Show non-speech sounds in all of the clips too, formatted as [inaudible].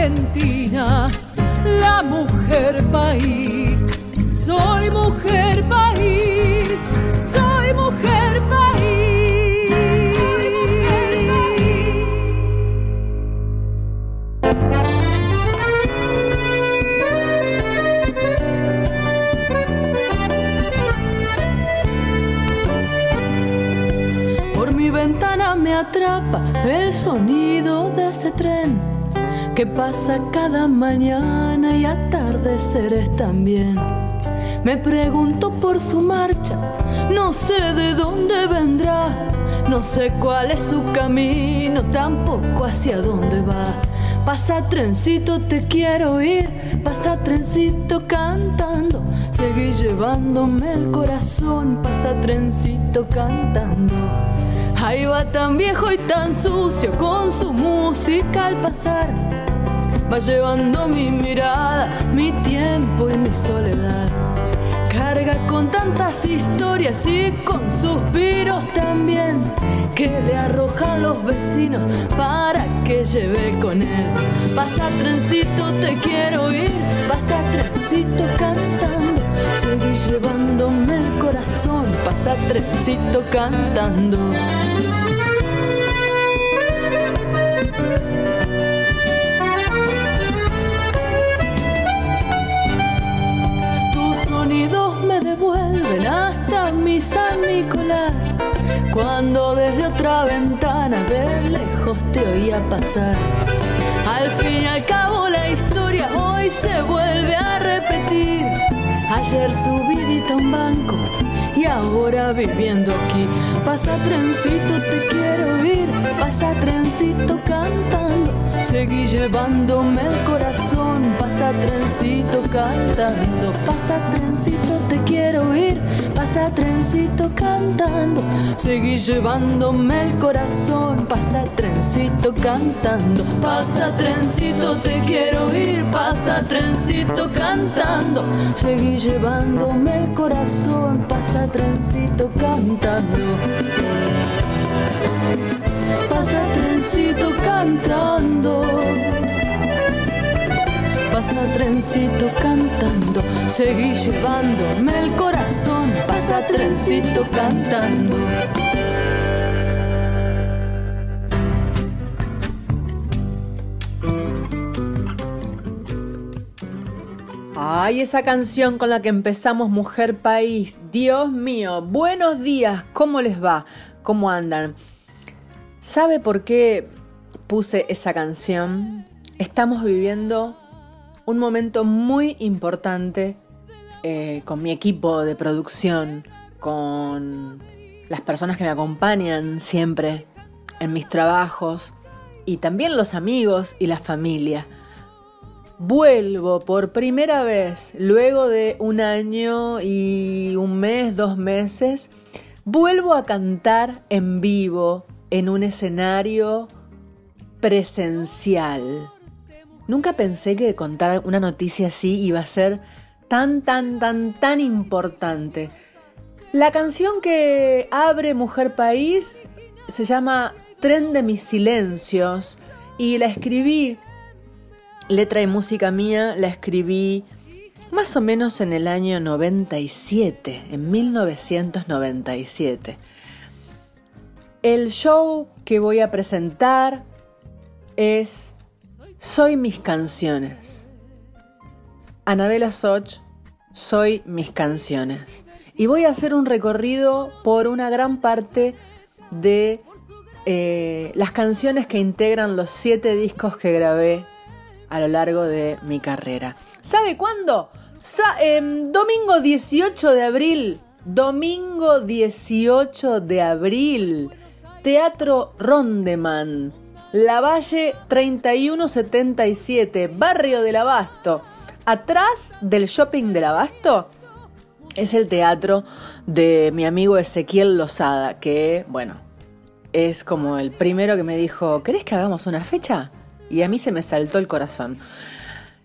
Argentina, la mujer país. Soy mujer país, soy mujer país. Por mi ventana me atrapa el sonido de ese tren que pasa cada mañana y atardeceres también. Me pregunto por su marcha, no sé de dónde vendrá, no sé cuál es su camino, tampoco hacia dónde va. Pasa trencito, te quiero ir, pasa trencito cantando, seguí llevándome el corazón, pasa trencito cantando. Ahí va tan viejo y tan sucio con su música al pasar. Va llevando mi mirada, mi tiempo y mi soledad. Carga con tantas historias y con suspiros también que le arrojan los vecinos para que lleve con él. Pasa trencito, te quiero ir, pasa trencito cantando. Seguí llevándome el corazón, pasa trencito cantando. Hasta mi San Nicolás. Cuando desde otra ventana de lejos te oía pasar. Al fin y al cabo la historia hoy se vuelve a repetir. Ayer subidita un banco y ahora viviendo aquí. Pasa trencito, te quiero ir, pasa trencito cantando. Seguí llevándome el corazón, pasa trencito cantando. Pasa trencito, te quiero ir, pasa trencito cantando. Seguí llevándome el corazón, pasa trencito cantando. Pasa trencito, te quiero ir, pasa trencito cantando. Seguí llevándome el corazón, pasa trencito cantando. Cantando. Pasa trencito cantando. Seguí llevándome el corazón. Pasa trencito cantando. Ay, esa canción con la que empezamos Mujer País. Dios mío, buenos días, ¿cómo les va? ¿Cómo andan? ¿Sabe por qué puse esa canción? Estamos viviendo un momento muy importante eh, con mi equipo de producción, con las personas que me acompañan siempre en mis trabajos y también los amigos y la familia. Vuelvo por primera vez, luego de un año y un mes, dos meses, vuelvo a cantar en vivo en un escenario presencial. Nunca pensé que contar una noticia así iba a ser tan, tan, tan, tan importante. La canción que abre Mujer País se llama Tren de mis silencios y la escribí letra y música mía la escribí más o menos en el año 97, en 1997. El show que voy a presentar es Soy mis canciones. Anabela Soch, Soy mis canciones. Y voy a hacer un recorrido por una gran parte de eh, las canciones que integran los siete discos que grabé a lo largo de mi carrera. ¿Sabe cuándo? Em, domingo 18 de abril. Domingo 18 de abril. Teatro Rondeman. La Valle 3177, barrio del Abasto. Atrás del shopping del Abasto es el teatro de mi amigo Ezequiel Lozada, que, bueno, es como el primero que me dijo, ¿querés que hagamos una fecha? Y a mí se me saltó el corazón.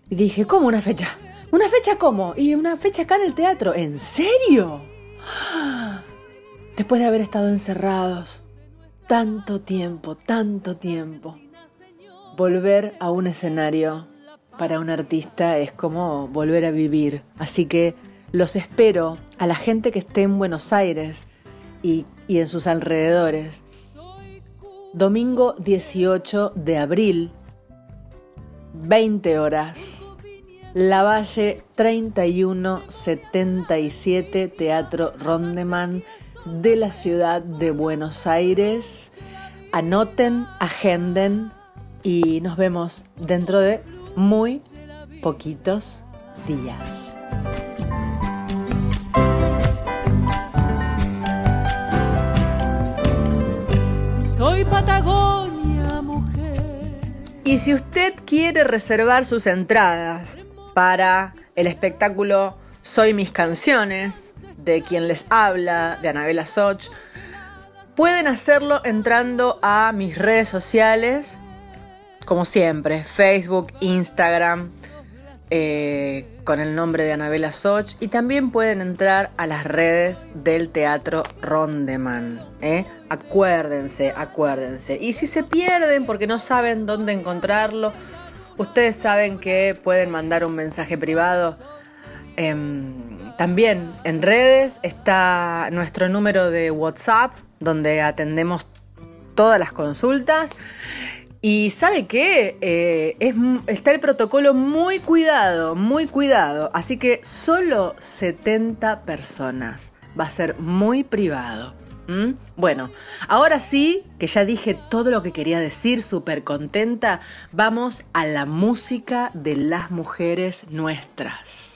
Y dije, ¿cómo una fecha? ¿Una fecha cómo? Y una fecha acá en el teatro. ¿En serio? [gasps] Después de haber estado encerrados tanto tiempo, tanto tiempo. volver a un escenario para un artista es como volver a vivir. Así que los espero a la gente que esté en Buenos Aires y, en sus alrededores. Domingo 18 de abril, 20 horas. La Valle 3177, Teatro Rondeman de la ciudad de Buenos Aires. Anoten, agenden y nos vemos dentro de muy poquitos días. Soy Patagonia, mujer. Y si usted quiere reservar sus entradas para el espectáculo Soy mis canciones, de quien les habla, de Anabela Soch, pueden hacerlo entrando a mis redes sociales como siempre, Facebook, Instagram, eh, con el nombre de Anabela Soch. Y también pueden entrar a las redes del Teatro Rondeman. ¿eh? Acuérdense, acuérdense. Y si se pierden porque no saben dónde encontrarlo, ustedes saben que pueden mandar un mensaje privado. Em, también en redes está nuestro número de WhatsApp, donde atendemos todas las consultas. Y sabe qué, eh, es, está el protocolo muy cuidado, muy cuidado. Así que solo 70 personas. Va a ser muy privado. Bueno, ahora sí, que ya dije todo lo que quería decir, súper contenta, vamos a la música de las mujeres nuestras.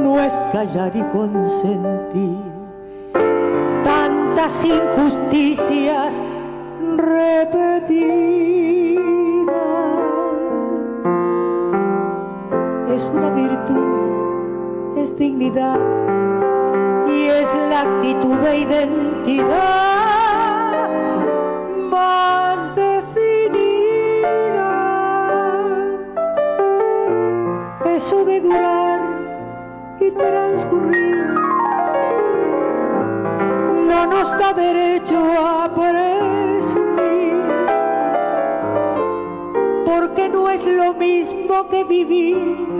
no es callar y consentir tantas injusticias repetidas. Es una virtud, es dignidad y es la actitud de identidad transcurrir. No nos da derecho a presumir, porque no es lo mismo que vivir,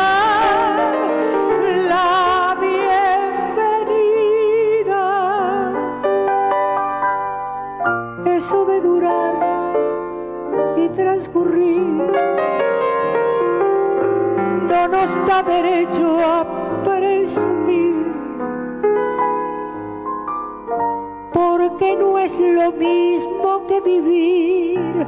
transcurrir no nos da derecho a presumir. Porque no es lo mismo que vivir.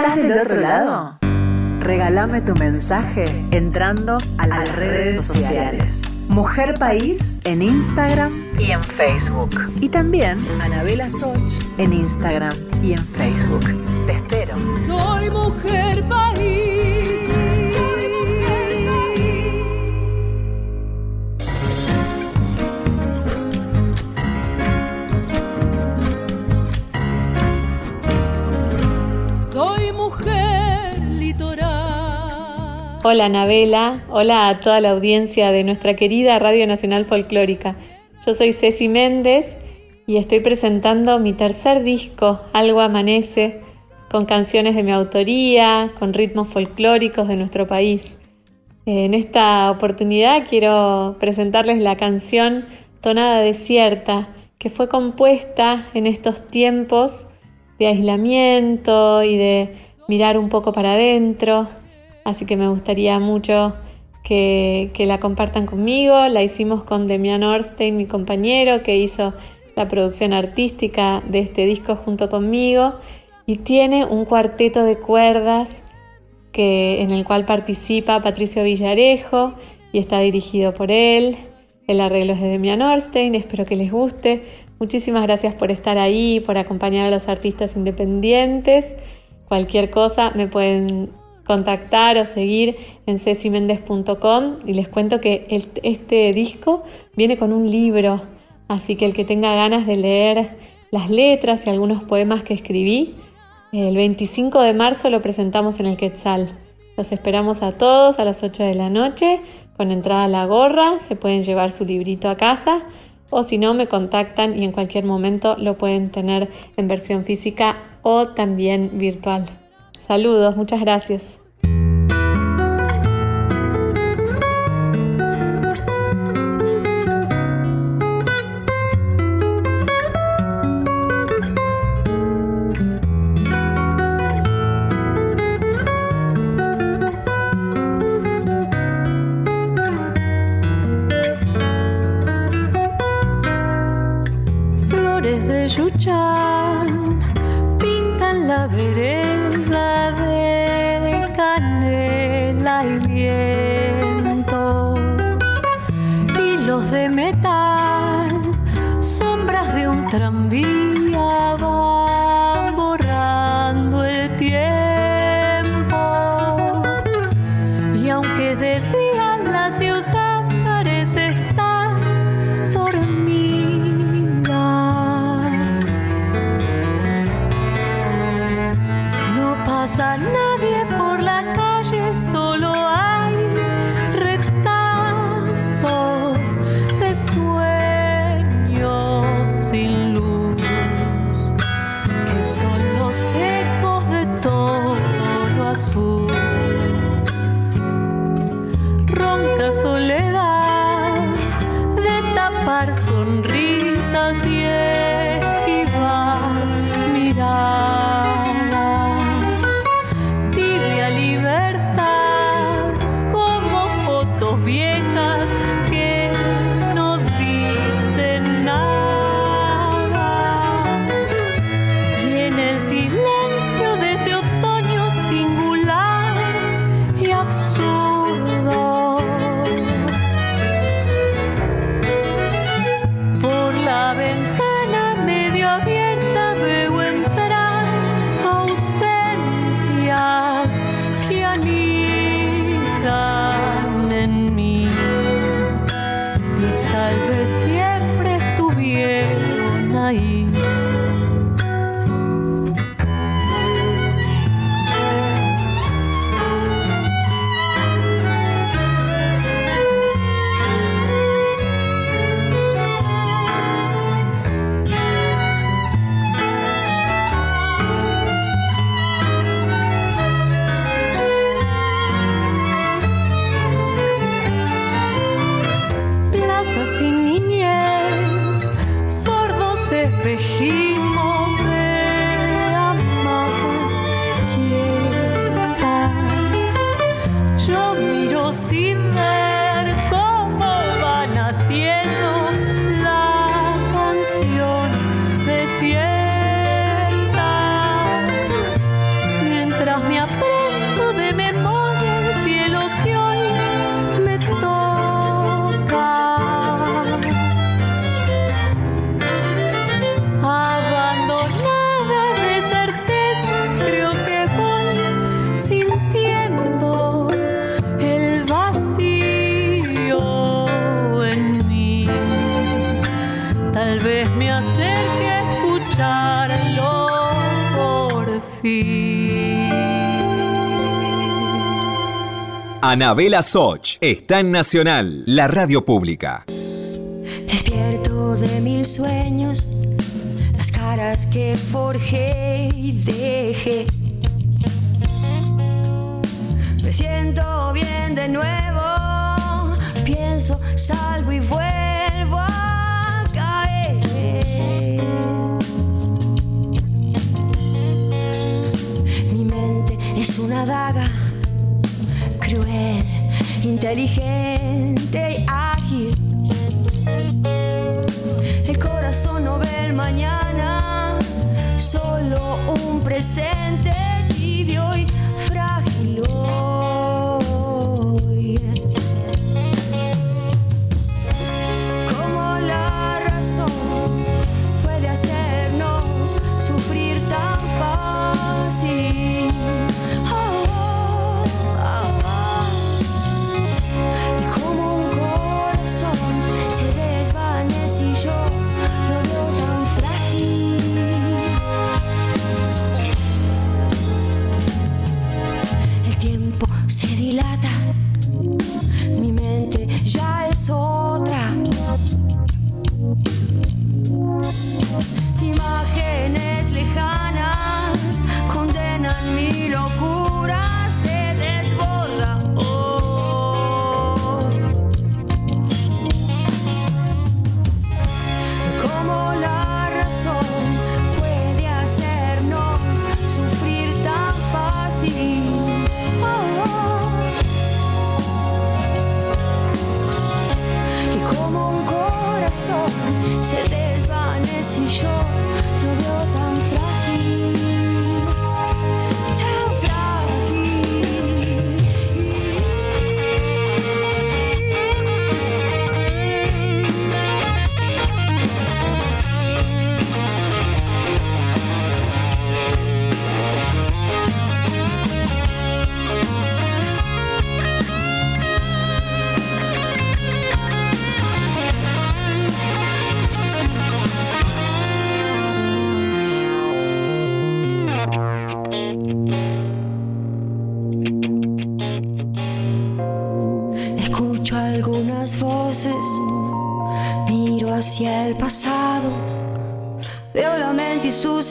Estás del otro lado, regálame tu mensaje entrando a las redes sociales. Mujer País en Instagram y en Facebook. Y también Anabela Soch en Instagram y en Facebook. Te espero. Soy mujer país. Litoral. Hola Anabela, hola a toda la audiencia de nuestra querida Radio Nacional Folclórica. Yo soy Ceci Méndez y estoy presentando mi tercer disco, Algo Amanece, con canciones de mi autoría, con ritmos folclóricos de nuestro país. En esta oportunidad quiero presentarles la canción Tonada Desierta, que fue compuesta en estos tiempos de aislamiento y de mirar un poco para adentro. Así que me gustaría mucho que, que, la compartan conmigo. La hicimos con Demian Orstein, mi compañero, que hizo la producción artística de este disco junto conmigo. Y tiene un cuarteto de cuerdas que, en el cual participa Patricio Villarejo y está dirigido por él. El arreglo es de Demian Orstein, espero que les guste. Muchísimas gracias por estar ahí, por acompañar a los artistas independientes. Cualquier cosa me pueden contactar o seguir en cecimendez.com y les cuento que este disco viene con un libro, así que el que tenga ganas de leer las letras y algunos poemas que escribí, el 25 de marzo lo presentamos en el Quetzal. Los esperamos a todos a las 8 de la noche, con entrada la gorra, se pueden llevar su librito a casa o si no me contactan y en cualquier momento lo pueden tener en versión física o también virtual. Saludos, muchas gracias. Anabela Soch está en Nacional, la radio pública. Despierto de mil sueños, las caras que forjé y dejé. Me siento bien de nuevo, pienso, salgo y vuelvo a caer. Mi mente es una daga inteligente y ágil. El corazón no ve el mañana, solo un presente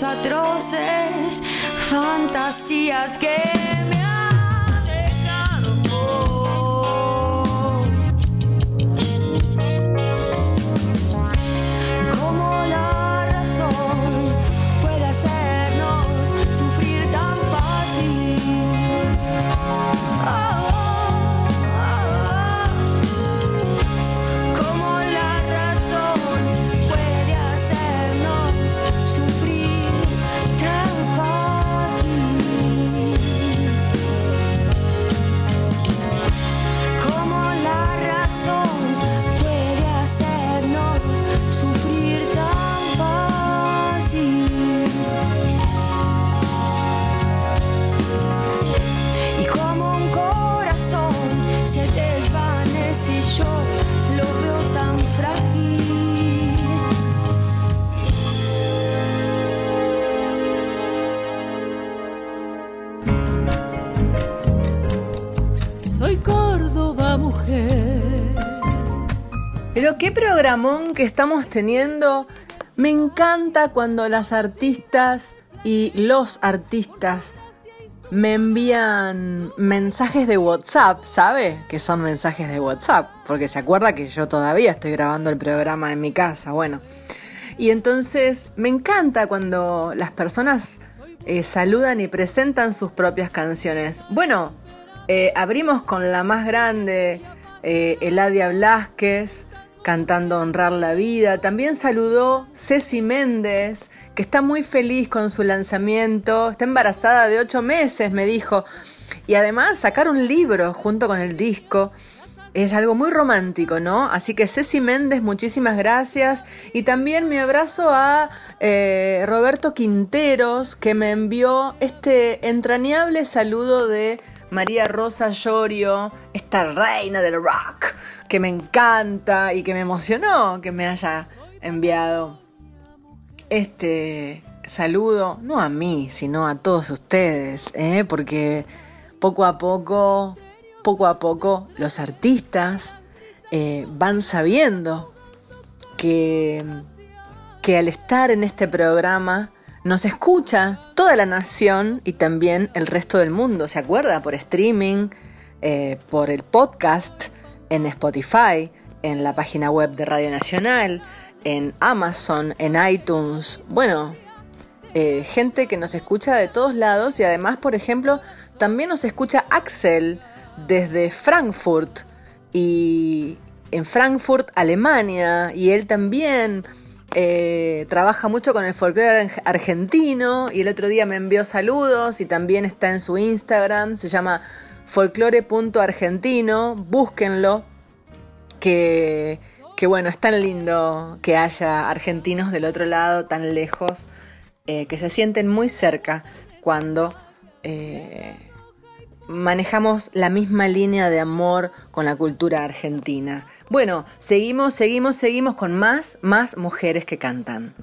atroces fantasías que Pero qué programón que estamos teniendo. Me encanta cuando las artistas y los artistas me envían mensajes de WhatsApp, ¿sabe? Que son mensajes de WhatsApp, porque se acuerda que yo todavía estoy grabando el programa en mi casa, bueno. Y entonces me encanta cuando las personas eh, saludan y presentan sus propias canciones. Bueno, eh, abrimos con la más grande, eh, Eladia Blasquez, cantando Honrar la Vida. También saludó Ceci Méndez, que está muy feliz con su lanzamiento. Está embarazada de ocho meses, me dijo. Y además sacar un libro junto con el disco. Es algo muy romántico, ¿no? Así que Ceci Méndez, muchísimas gracias. Y también mi abrazo a eh, Roberto Quinteros, que me envió este entrañable saludo de María Rosa Llorio, esta reina del rock, que me encanta y que me emocionó que me haya enviado este saludo, no a mí, sino a todos ustedes, ¿eh? porque poco a poco, poco a poco, los artistas eh, van sabiendo que, que al estar en este programa nos escucha toda la nación y también el resto del mundo, ¿se acuerda? Por streaming, eh, por el podcast, en Spotify, en la página web de Radio Nacional, en Amazon, en iTunes, bueno, eh, gente que nos escucha de todos lados y además, por ejemplo, también nos escucha Axel desde Frankfurt y en Frankfurt, Alemania, y él también eh, trabaja mucho con el folclore argentino y el otro día me envió saludos y también está en su Instagram, se llama folclore.argentino, búsquenlo, que, que bueno, es tan lindo que haya argentinos del otro lado, tan lejos, eh, que se sienten muy cerca cuando eh, manejamos la misma línea de amor con la cultura argentina. Bueno, seguimos, seguimos, seguimos con más, más mujeres que cantan.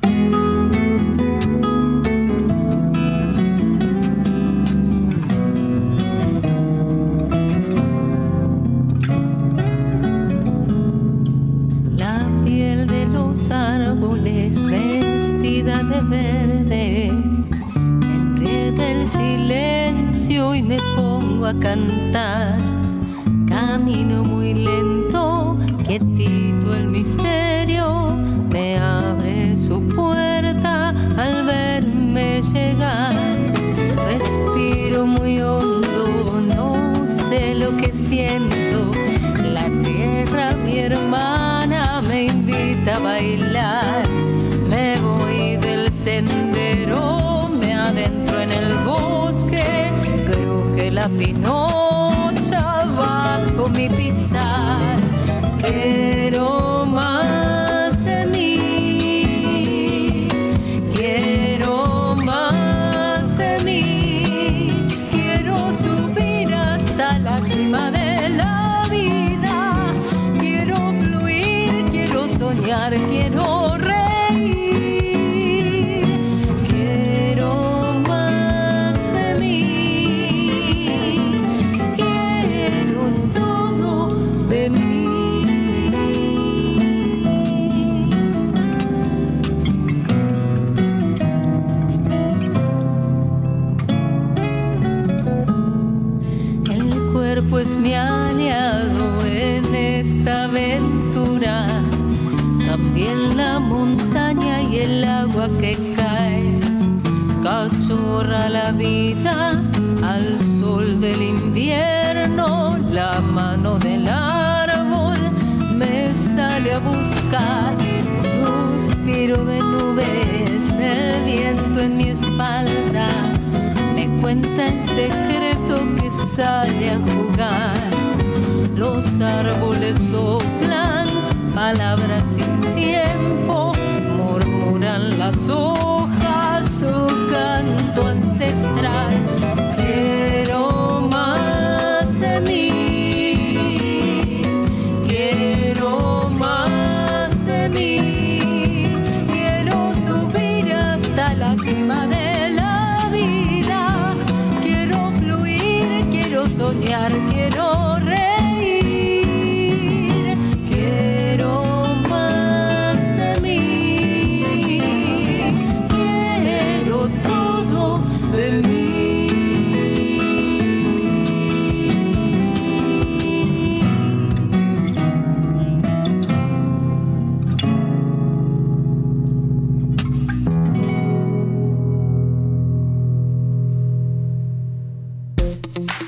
La piel de los árboles vestida de verde enreda el silencio y me pongo a cantar. Camino muy lento, quietito el misterio, me abre su puerta al verme llegar. Respiro muy hondo, no sé lo que siento. La tierra, mi hermana, me invita a bailar. Me voy del sendero, la pinocha bajo mi pisar. Quiero más de mí, quiero más de mí, quiero subir hasta la cima de la vida, quiero fluir, quiero soñar, quiero al sol del invierno, la mano del árbol me sale a buscar. Suspiro de nubes, el viento en mi espalda me cuenta el secreto que sale a jugar. Los árboles soplan palabras sin tiempo, murmuran las hojas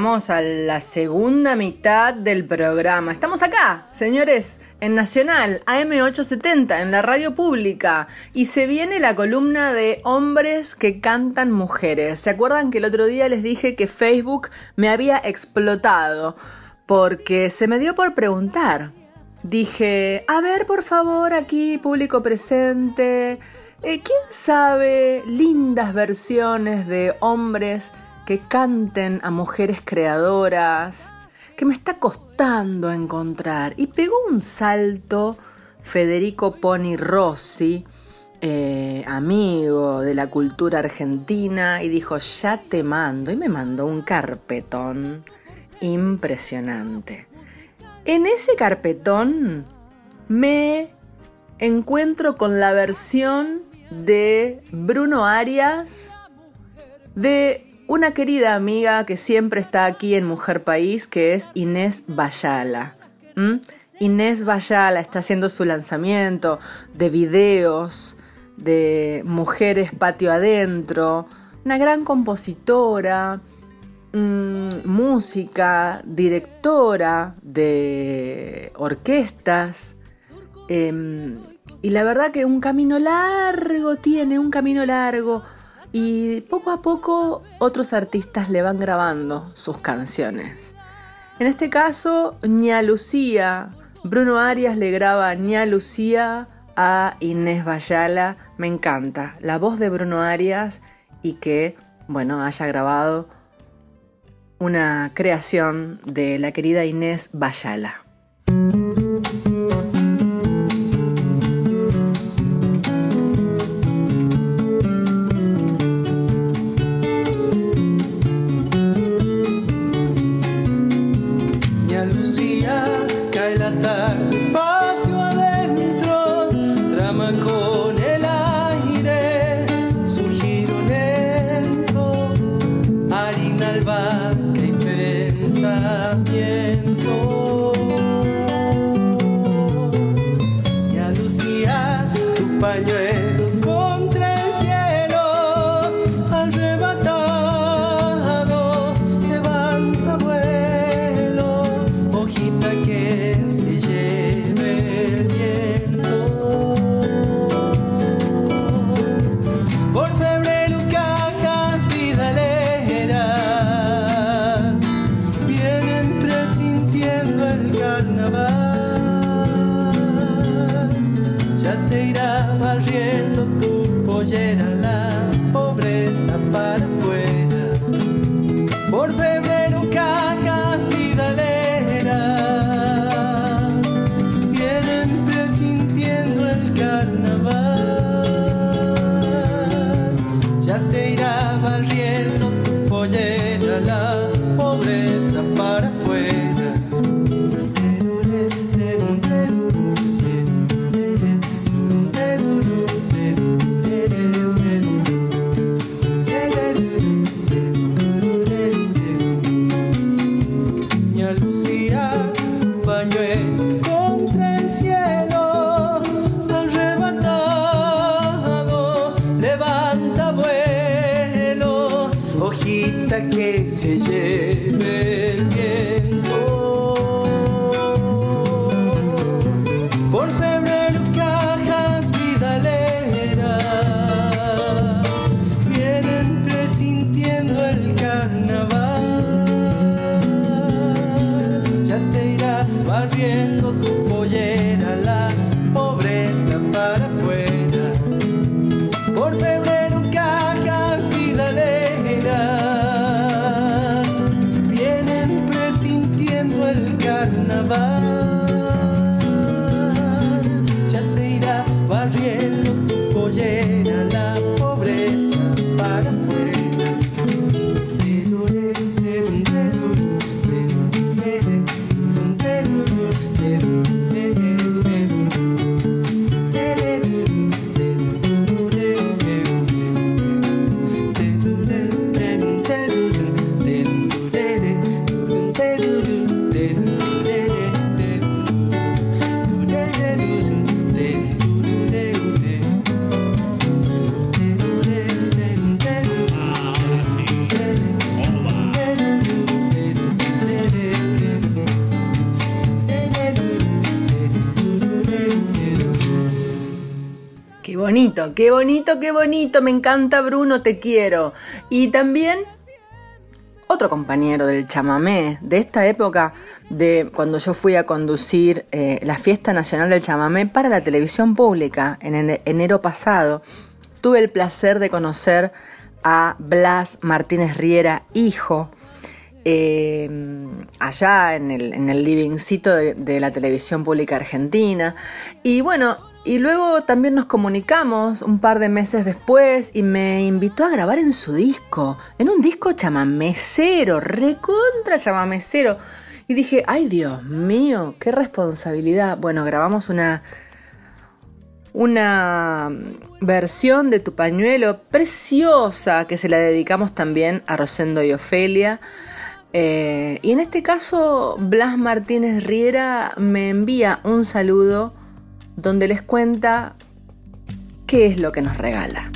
Llegamos a la segunda mitad del programa. Estamos acá, señores, en Nacional, AM870, en la radio pública. Y se viene la columna de hombres que cantan mujeres. ¿Se acuerdan que el otro día les dije que Facebook me había explotado? Porque se me dio por preguntar. Dije, a ver, por favor, aquí, público presente. eh, ¿Quién sabe lindas versiones de hombres que canten a mujeres creadoras, que me está costando encontrar. Y pegó un salto Federico Poni Rossi, eh, amigo de la cultura argentina, y dijo, ya te mando, y me mandó un carpetón impresionante. En ese carpetón me encuentro con la versión de Bruno Arias de una querida amiga que siempre está aquí en Mujer País, que es Inés Bayala. ¿Mm? Inés Bayala está haciendo su lanzamiento de videos de mujeres patio adentro, una gran compositora, mm, música, directora de orquestas. em, y la verdad que un camino largo tiene, un camino largo. Y poco a poco otros artistas le van grabando sus canciones. En este caso, Ña Lucía, Bruno Arias le graba Ña Lucía a Inés Bayala. Me encanta la voz de Bruno Arias y que, bueno, haya grabado una creación de la querida Inés Bayala. Lucía, cae la tarde, qué bonito, qué bonito. Me encanta Bruno, te quiero. Y también otro compañero del chamamé de esta época, de cuando yo fui a conducir eh, la fiesta nacional del chamamé para la televisión pública en ene- enero pasado, tuve el placer de conocer a Blas Martínez Riera, hijo, eh, allá en el, en el livingcito de la televisión pública argentina. Y bueno, y luego también nos comunicamos un par de meses después y me invitó a grabar en su disco, en un disco chamamecero, recontra chamamecero. Y dije, ay Dios mío, qué responsabilidad. Bueno, grabamos una, una versión de Tu pañuelo preciosa que se la dedicamos también a Rosendo y Ofelia. Eh, y en este caso, Blas Martínez Riera me envía un saludo donde les cuenta qué es lo que nos regala.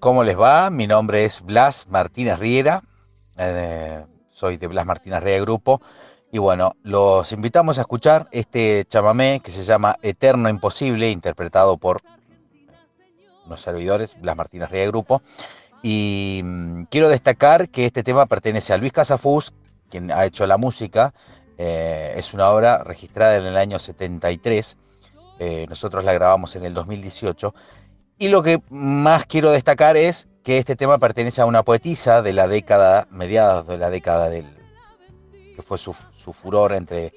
¿Cómo les va? Mi nombre es Blas Martínez Riera, eh, soy de Blas Martínez Riera Grupo y bueno, los invitamos a escuchar este chamamé que se llama Eterno Imposible, interpretado por unos servidores, Blas Martínez Riera Grupo. Y mm, quiero destacar que este tema pertenece a Luis Casafús, quien ha hecho la música. eh, es una obra registrada en el año 73. eh, nosotros la grabamos en el 2018. Y lo que más quiero destacar es que este tema pertenece a una poetisa de la década, mediados de la década del, que fue su, furor entre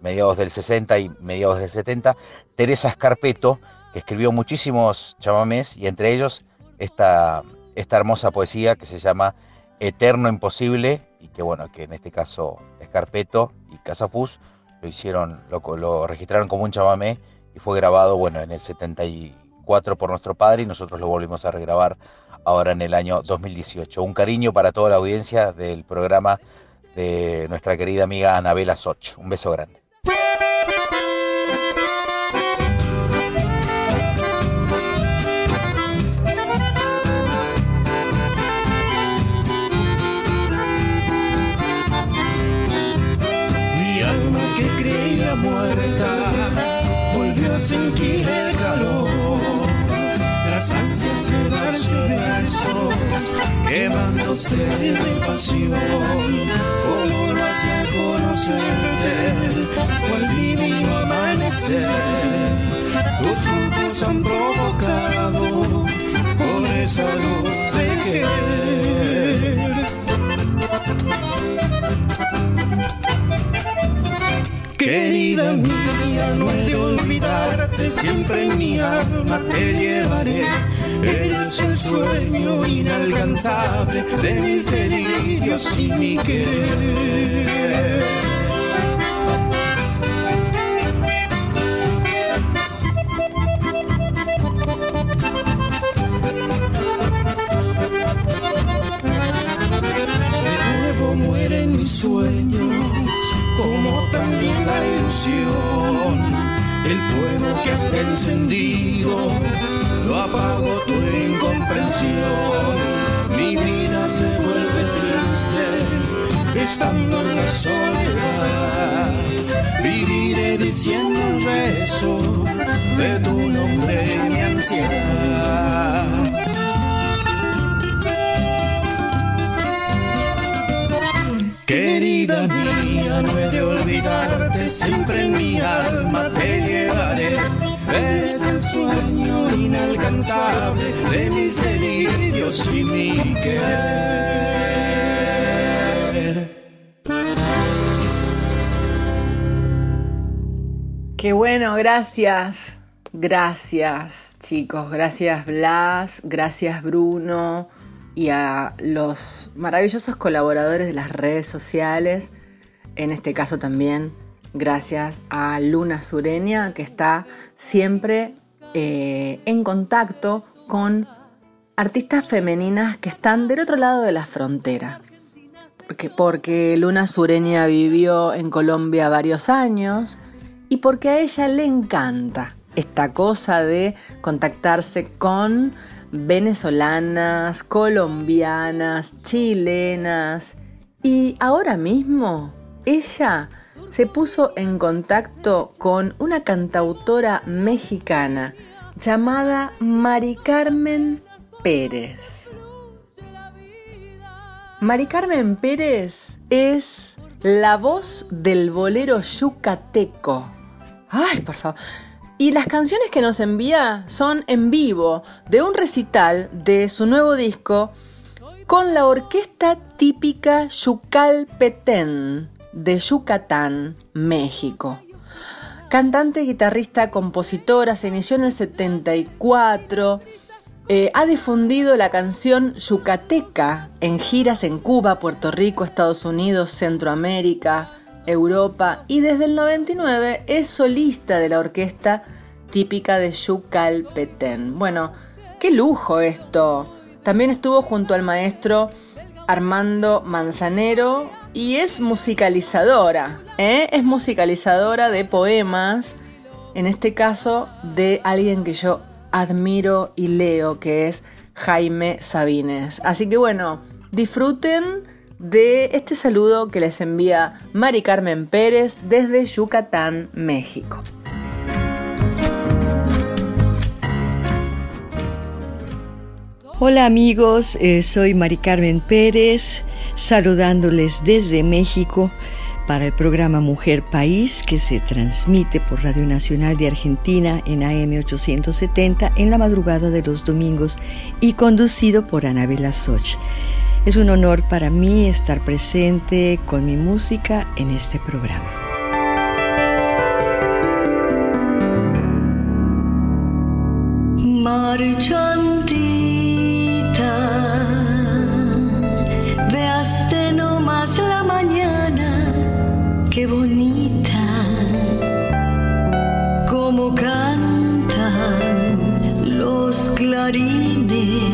mediados del 60 y mediados del 70, Teresa Scarpeto, que escribió muchísimos chamamés y entre ellos esta, esta hermosa poesía que se llama Eterno Imposible que bueno, que en este caso Scarpeto y Casafus lo hicieron, lo, lo registraron como un chamamé y fue grabado bueno en el 74 por nuestro padre y nosotros lo volvimos a regrabar ahora en el año 2018. Un cariño para toda la audiencia del programa de nuestra querida amiga Anabela Soch. Un beso grande. Quemándose de pasión. Como lo hace conocerte, cual divino amanecer. Tus ojos han provocado con esa luz de querer. Querida mía, no he de olvidarte, siempre en mi alma te llevaré. Eres el sueño inalcanzable de mis delirios y mi querer. Encendido lo apago tu incomprensión. Mi vida se vuelve triste estando en la soledad. Viviré diciendo un rezo de tu nombre mi ansiedad. Querida mía, no he de olvidarte, siempre en mi alma te llevaré. Eres el sueño inalcanzable de mis delirios y mi querer. Qué bueno, gracias. Gracias, chicos. Gracias, Blas. Gracias, Bruno. Y a los maravillosos colaboradores de las redes sociales. En este caso también, gracias a Luna Sureña, que está siempre eh, en contacto con artistas femeninas que están del otro lado de la frontera. Porque, porque Luna Sureña vivió en Colombia varios años y porque a ella le encanta esta cosa de contactarse con venezolanas, colombianas, chilenas. Y ahora mismo ella se puso en contacto con una cantautora mexicana llamada Mari Carmen Pérez. Mari Carmen Pérez es la voz del bolero yucateco. Ay, por favor. Y las canciones que nos envía son en vivo de un recital de su nuevo disco con la orquesta típica Yucalpetén de Yucatán, México. Cantante, guitarrista, compositora, se inició en el 74 eh, ha difundido la canción Yucateca en giras en Cuba, Puerto Rico, Estados Unidos, Centroamérica, Europa y desde el 99 es solista de la orquesta típica de Yucalpetén. Bueno, qué lujo esto. También estuvo junto al maestro Armando Manzanero y es musicalizadora, ¿eh? es musicalizadora de poemas, en este caso de alguien que yo admiro y leo, que es Jaime Sabines. Así que bueno, disfruten de este saludo que les envía Mari Carmen Pérez desde Yucatán, México. Hola amigos, eh, soy Mari Carmen Pérez, saludándoles desde México para el programa Mujer País que se transmite por Radio Nacional de Argentina en AM 870 en la madrugada de los domingos y conducido por Anabela Soch. Es un honor para mí estar presente con mi música en este programa. qué los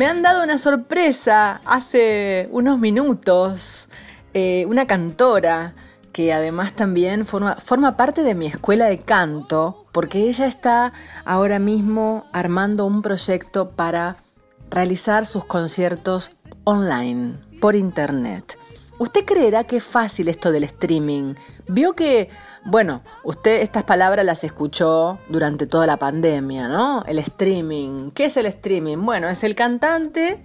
Me han dado una sorpresa hace unos minutos. eh, una cantora que además también forma, forma parte de mi escuela de canto, porque ella está ahora mismo armando un proyecto para realizar sus conciertos online, por internet. ¿Usted creerá que es fácil esto del streaming? Vio que, bueno, usted estas palabras las escuchó durante toda la pandemia, ¿no? El streaming. ¿Qué es el streaming? Bueno, es el cantante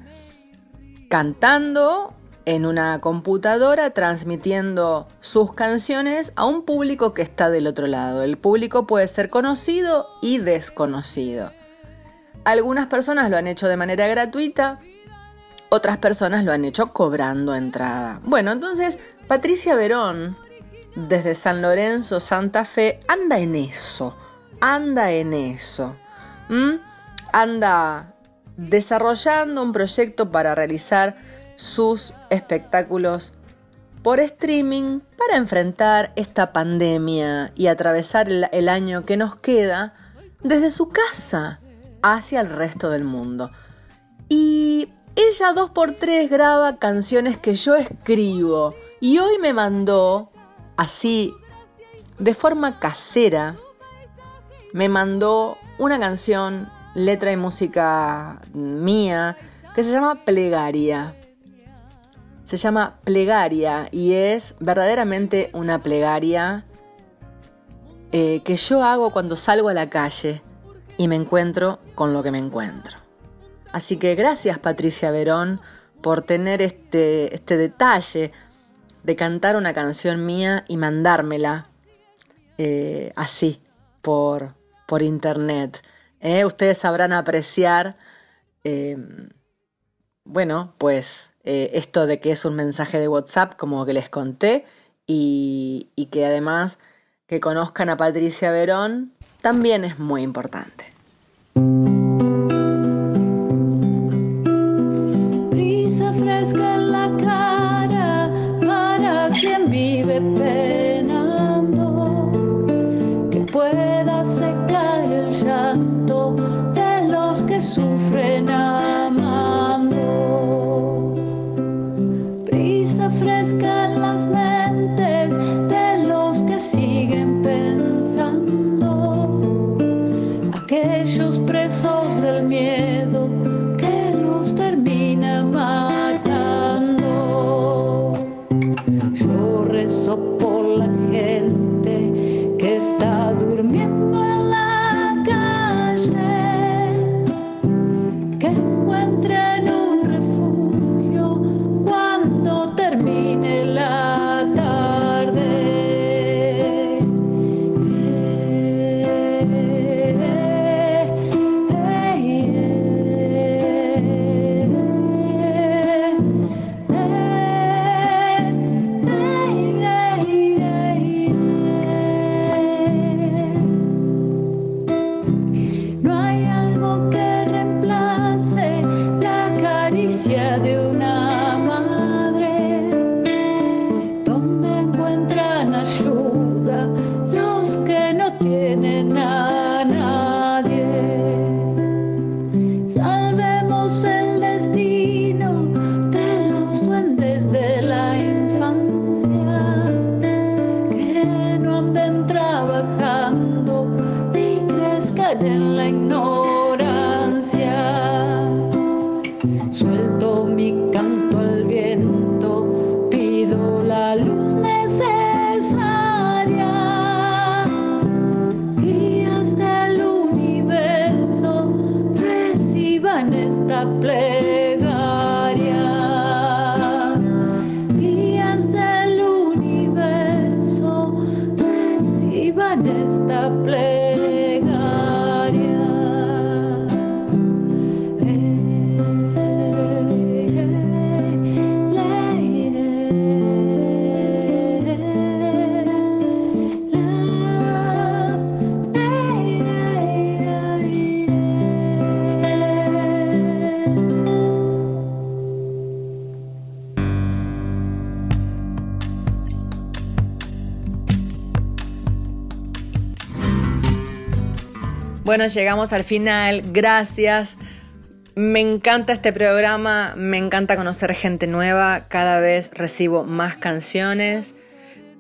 cantando en una computadora, transmitiendo sus canciones a un público que está del otro lado. El público puede ser conocido y desconocido. Algunas personas lo han hecho de manera gratuita, otras personas lo han hecho cobrando entrada. Bueno, entonces Patricia Verón, desde San Lorenzo, Santa Fe, anda en eso, anda en eso. Anda desarrollando un proyecto para realizar sus espectáculos por streaming para enfrentar esta pandemia y atravesar el, el año que nos queda desde su casa hacia el resto del mundo. Y ella dos por tres graba canciones que yo escribo y hoy me mandó así de forma casera me mandó una canción, letra y música mía, que se llama Plegaria. Se llama Plegaria y es verdaderamente una plegaria eh, que yo hago cuando salgo a la calle y me encuentro con lo que me encuentro. Así que gracias Patricia Verón por tener este, este detalle de cantar una canción mía y mandármela eh, así, por, por internet. ¿eh? Ustedes sabrán apreciar, eh, bueno, pues eh, esto de que es un mensaje de WhatsApp, como que les conté, y, y que además que conozcan a Patricia Verón también es muy importante. Que pueda secar el llanto de los que sufren. Llegamos al final. Gracias. Me encanta este programa, me encanta conocer gente nueva, cada vez recibo más canciones.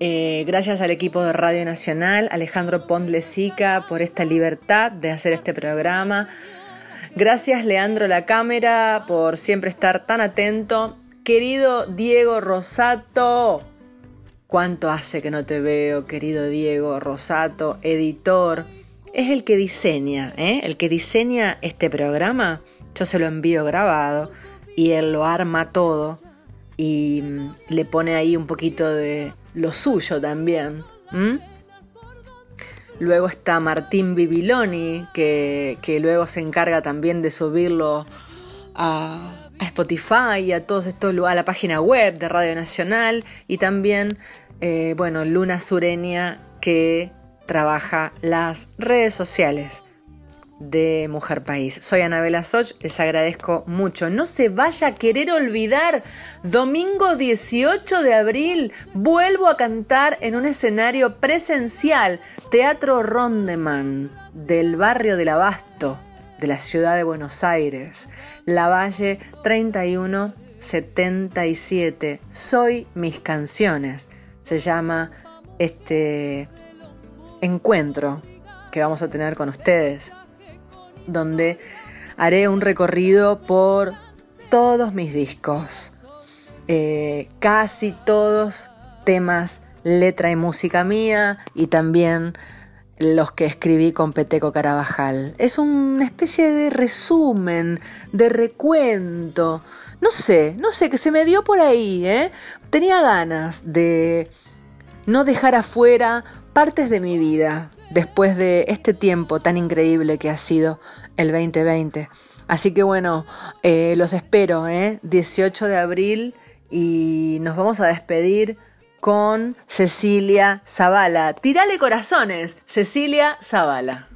Eh, gracias al equipo de Radio Nacional, Alejandro Pondlesica, por esta libertad de hacer este programa. Gracias Leandro La Cámara por siempre estar tan atento. Querido Diego Rosato, ¿cuánto hace que no te veo, querido Diego Rosato, editor? Es el que diseña, ¿eh? el que diseña este programa. Yo se lo envío grabado y él lo arma todo y mm, le pone ahí un poquito de lo suyo también. Luego está Martín Bibiloni, que, que luego se encarga también de subirlo a, Spotify y a todos estos a la página web de Radio Nacional. Y también, eh, bueno, Luna Sureña, que trabaja las redes sociales de Mujer País. Soy Anabela Soch, les agradezco mucho. No se vaya a querer olvidar, domingo 18 de abril vuelvo a cantar en un escenario presencial, Teatro Rondeman, del barrio del Abasto, de la ciudad de Buenos Aires, La Valle 3177. Soy mis canciones. Se llama este encuentro que vamos a tener con ustedes donde haré un recorrido por todos mis discos. Eh, casi todos temas, letra y música mía y también los que escribí con Peteco Carabajal. Es una especie de resumen, de recuento. No sé, no sé, que se me dio por ahí, ¿eh? Tenía ganas de no dejar afuera partes de mi vida después de este tiempo tan increíble que ha sido el 2020. Así que bueno, eh, los espero, ¿eh? 18 de abril y nos vamos a despedir con Cecilia Zavala. Tirale corazones, Cecilia Zavala.